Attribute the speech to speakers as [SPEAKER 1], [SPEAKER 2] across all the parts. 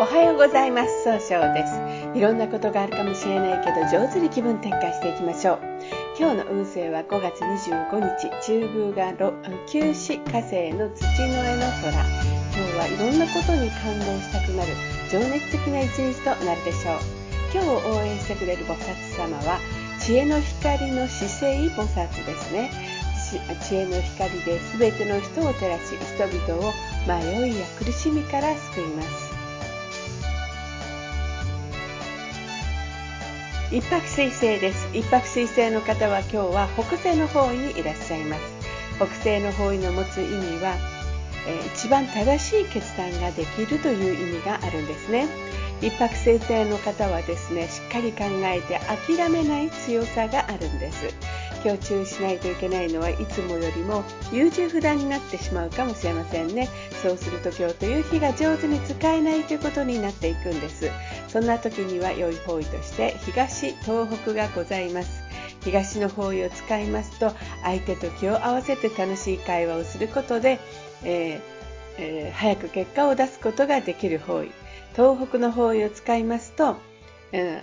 [SPEAKER 1] おはようございます。総称です。いろんなことがあるかもしれないけど上手に気分転換していきましょう。今日の運勢は5月25日中宮が九死火星の土の絵の空。今日はいろんなことに感動したくなる情熱的な一日となるでしょう。今日を応援してくれる菩薩様は知恵の光の姿勢菩薩ですね。知恵の光で全ての人を照らし人々を迷いや苦しみから救います。一泊水星です。一泊水星の方は今日は北西の方位にいらっしゃいます。北西の方位の持つ意味は、えー、一番正しい決断ができるという意味があるんですね。一泊水星の方はですねしっかり考えて諦めない強さがあるんです。今日注意しないといけないのはいつもよりも優柔不断になってしまうかもしれませんねそうすると今日という日が上手に使えないということになっていくんですそんな時には良い方位として東東北がございます東の方位を使いますと相手と気を合わせて楽しい会話をすることで、えーえー、早く結果を出すことができる方位東北の方位を使いますと、うん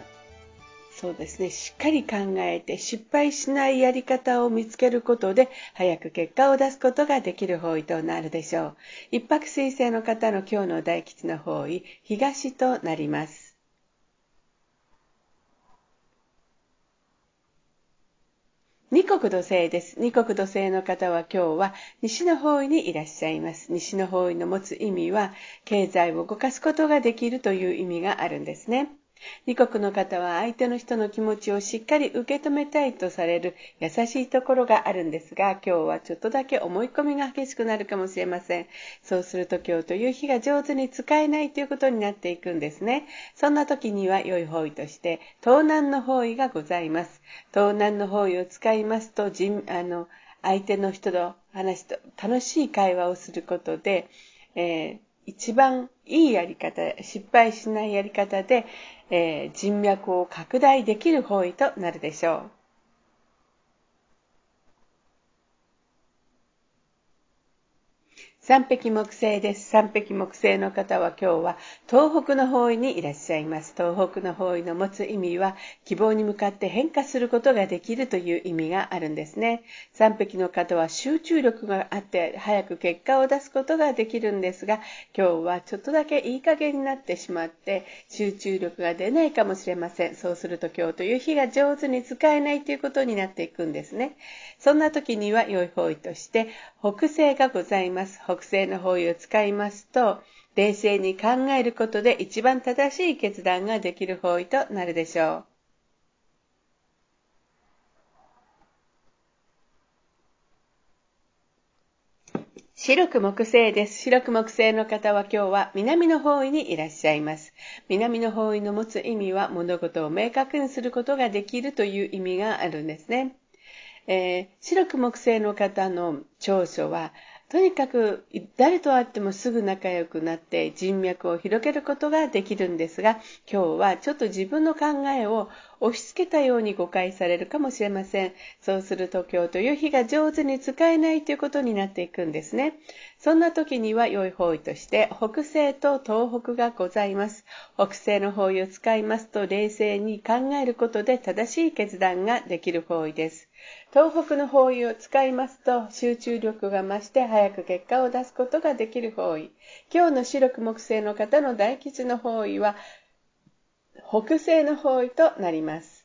[SPEAKER 1] そうですね。しっかり考えて失敗しないやり方を見つけることで早く結果を出すことができる方位となるでしょう。一泊水星の方の今日の大吉の方位、東となります。二国土星です。二国土星の方は今日は西の方位にいらっしゃいます。西の方位の持つ意味は経済を動かすことができるという意味があるんですね。二国の方は相手の人の気持ちをしっかり受け止めたいとされる優しいところがあるんですが、今日はちょっとだけ思い込みが激しくなるかもしれません。そうすると今日という日が上手に使えないということになっていくんですね。そんな時には良い方位として、東南の方位がございます。東南の方位を使いますと、人あの相手の人の話と楽しい会話をすることで、えー一番いいやり方、失敗しないやり方で、えー、人脈を拡大できる方位となるでしょう。三匹木星です。三匹木星の方は今日は東北の方位にいらっしゃいます。東北の方位の持つ意味は希望に向かって変化することができるという意味があるんですね。三匹の方は集中力があって早く結果を出すことができるんですが、今日はちょっとだけいい加減になってしまって集中力が出ないかもしれません。そうすると今日という日が上手に使えないということになっていくんですね。そんな時には良い方位として北西がございます。北西の方位を使いますと、冷静に考えることで一番正しい決断ができる方位となるでしょう。白く木星です。白く木星の方は今日は南の方位にいらっしゃいます。南の方位の持つ意味は物事を明確にすることができるという意味があるんですね。えー、白く木星の方の長所はとにかく誰と会ってもすぐ仲良くなって人脈を広げることができるんですが、今日はちょっと自分の考えを押し付けたように誤解されるかもしれません。そうすると今日という日が上手に使えないということになっていくんですね。そんな時には良い方位として北西と東北がございます。北西の方位を使いますと冷静に考えることで正しい決断ができる方位です。東北の方位を使いますと集中力が増して早く結果を出すことができる方位。今日の白く木星の方の大吉の方位は北西の方位となります。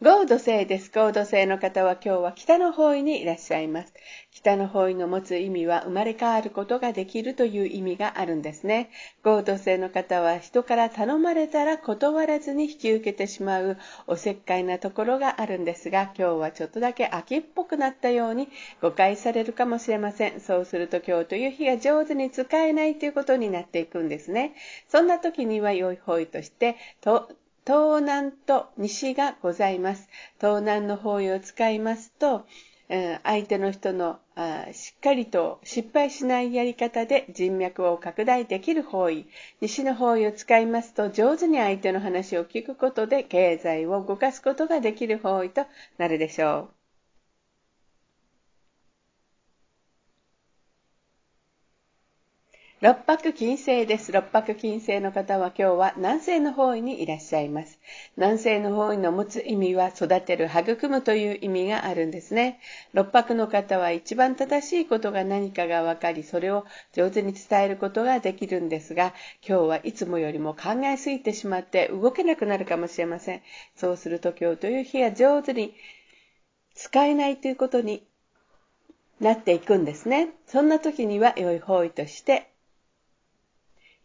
[SPEAKER 1] ゴード星です。ゴード星の方は今日は北の方位にいらっしゃいます。北の方位の持つ意味は生まれ変わることができるという意味があるんですね。ゴード星の方は人から頼まれたら断らずに引き受けてしまうおせっかいなところがあるんですが、今日はちょっとだけ秋っぽくなったように誤解されるかもしれません。そうすると今日という日が上手に使えないということになっていくんですね。そんな時には良い方位として、東南と西がございます。東南の方位を使いますと、相手の人のしっかりと失敗しないやり方で人脈を拡大できる方位、西の方位を使いますと上手に相手の話を聞くことで経済を動かすことができる方位となるでしょう。六白金星です。六白金星の方は今日は南西の方位にいらっしゃいます。南西の方位の持つ意味は育てる、育むという意味があるんですね。六白の方は一番正しいことが何かが分かり、それを上手に伝えることができるんですが、今日はいつもよりも考えすぎてしまって動けなくなるかもしれません。そうすると今日という日が上手に使えないということになっていくんですね。そんな時には良い方位として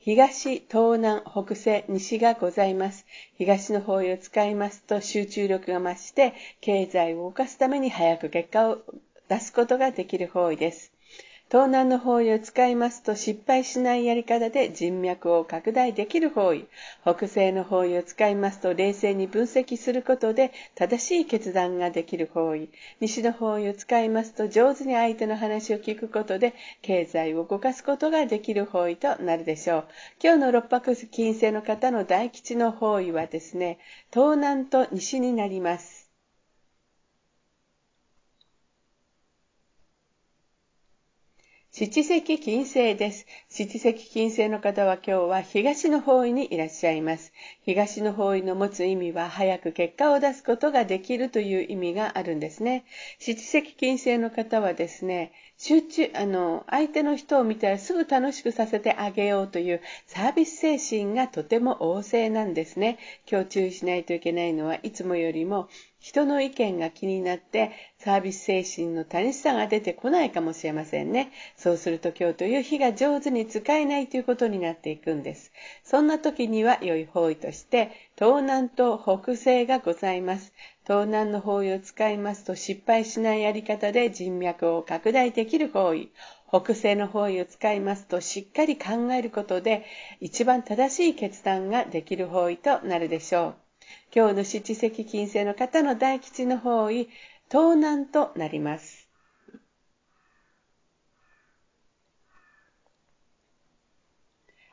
[SPEAKER 1] 東、東南、北西、西がございます。東の方位を使いますと集中力が増して、経済を動かすために早く結果を出すことができる方位です。東南の方位を使いますと失敗しないやり方で人脈を拡大できる方位。北西の方位を使いますと冷静に分析することで正しい決断ができる方位。西の方位を使いますと上手に相手の話を聞くことで経済を動かすことができる方位となるでしょう。今日の六白金星の方の大吉の方位はですね、東南と西になります。七石金星です。七石金星の方は今日は東の方位にいらっしゃいます。東の方位の持つ意味は早く結果を出すことができるという意味があるんですね。七石金星の方はですね、集中、あの、相手の人を見たらすぐ楽しくさせてあげようというサービス精神がとても旺盛なんですね。今日注意しないといけないのはいつもよりも人の意見が気になってサービス精神の楽しさが出てこないかもしれませんね。そうすると今日という日が上手に使えないということになっていくんです。そんな時には良い方位として東南と北西がございます。東南の方位を使いますと失敗しないやり方で人脈を拡大できる方位。北西の方位を使いますとしっかり考えることで一番正しい決断ができる方位となるでしょう。今日の七石金星の方の大吉の方位、東南となります。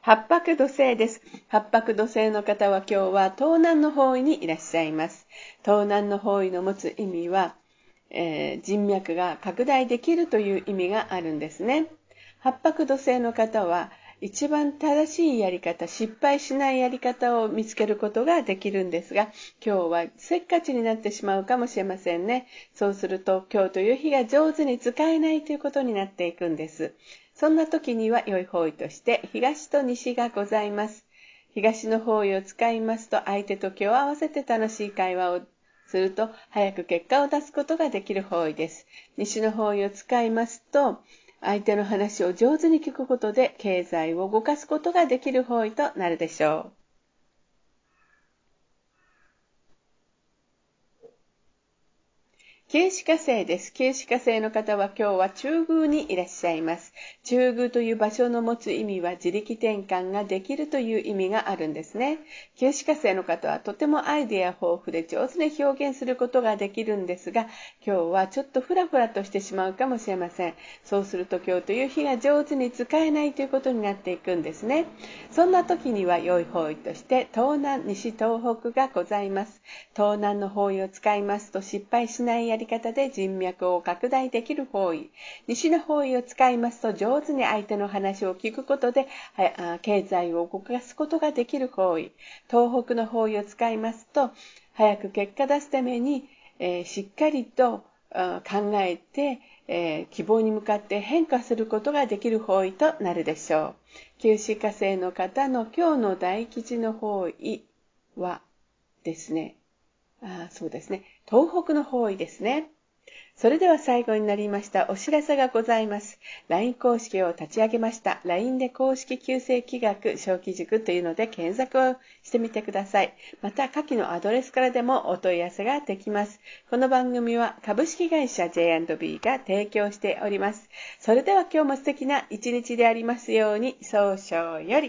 [SPEAKER 1] 八白土星です。八白土星の方は今日は東南の方位にいらっしゃいます。東南の方位の持つ意味は、えー、人脈が拡大できるという意味があるんですね。八白土星の方は一番正しいやり方、失敗しないやり方を見つけることができるんですが、今日はせっかちになってしまうかもしれませんね。そうすると、今日という日が上手に使えないということになっていくんです。そんな時には良い方位として、東と西がございます。東の方位を使いますと、相手と気を合わせて楽しい会話をすると、早く結果を出すことができる方位です。西の方位を使いますと、相手の話を上手に聞くことで経済を動かすことができる方位となるでしょう。旧歯科生です。旧歯科生の方は今日は中宮にいらっしゃいます。中宮という場所の持つ意味は自力転換ができるという意味があるんですね。旧歯科生の方はとてもアイデア豊富で上手に表現することができるんですが、今日はちょっとフラフラとしてしまうかもしれません。そうすると今日という日が上手に使えないということになっていくんですね。そんな時には良い方位として東南、西、東北がございます。東南の方位を使いますと失敗しないやり方で人脈を拡大できる方位。西の方位を使いますと上手に相手の話を聞くことで経済を動かすことができる方位。東北の方位を使いますと早く結果出すために、えー、しっかりと考えて、えー、希望に向かって変化することができる方位となるでしょう。九死火星の方の今日の大吉の方位はですね、あそうですね。東北の方位ですね。それでは最後になりましたお知らせがございます。LINE 公式を立ち上げました。LINE で公式旧正規学小規塾というので検索をしてみてください。また、下記のアドレスからでもお問い合わせができます。この番組は株式会社 J&B が提供しております。それでは今日も素敵な一日でありますように、早々より。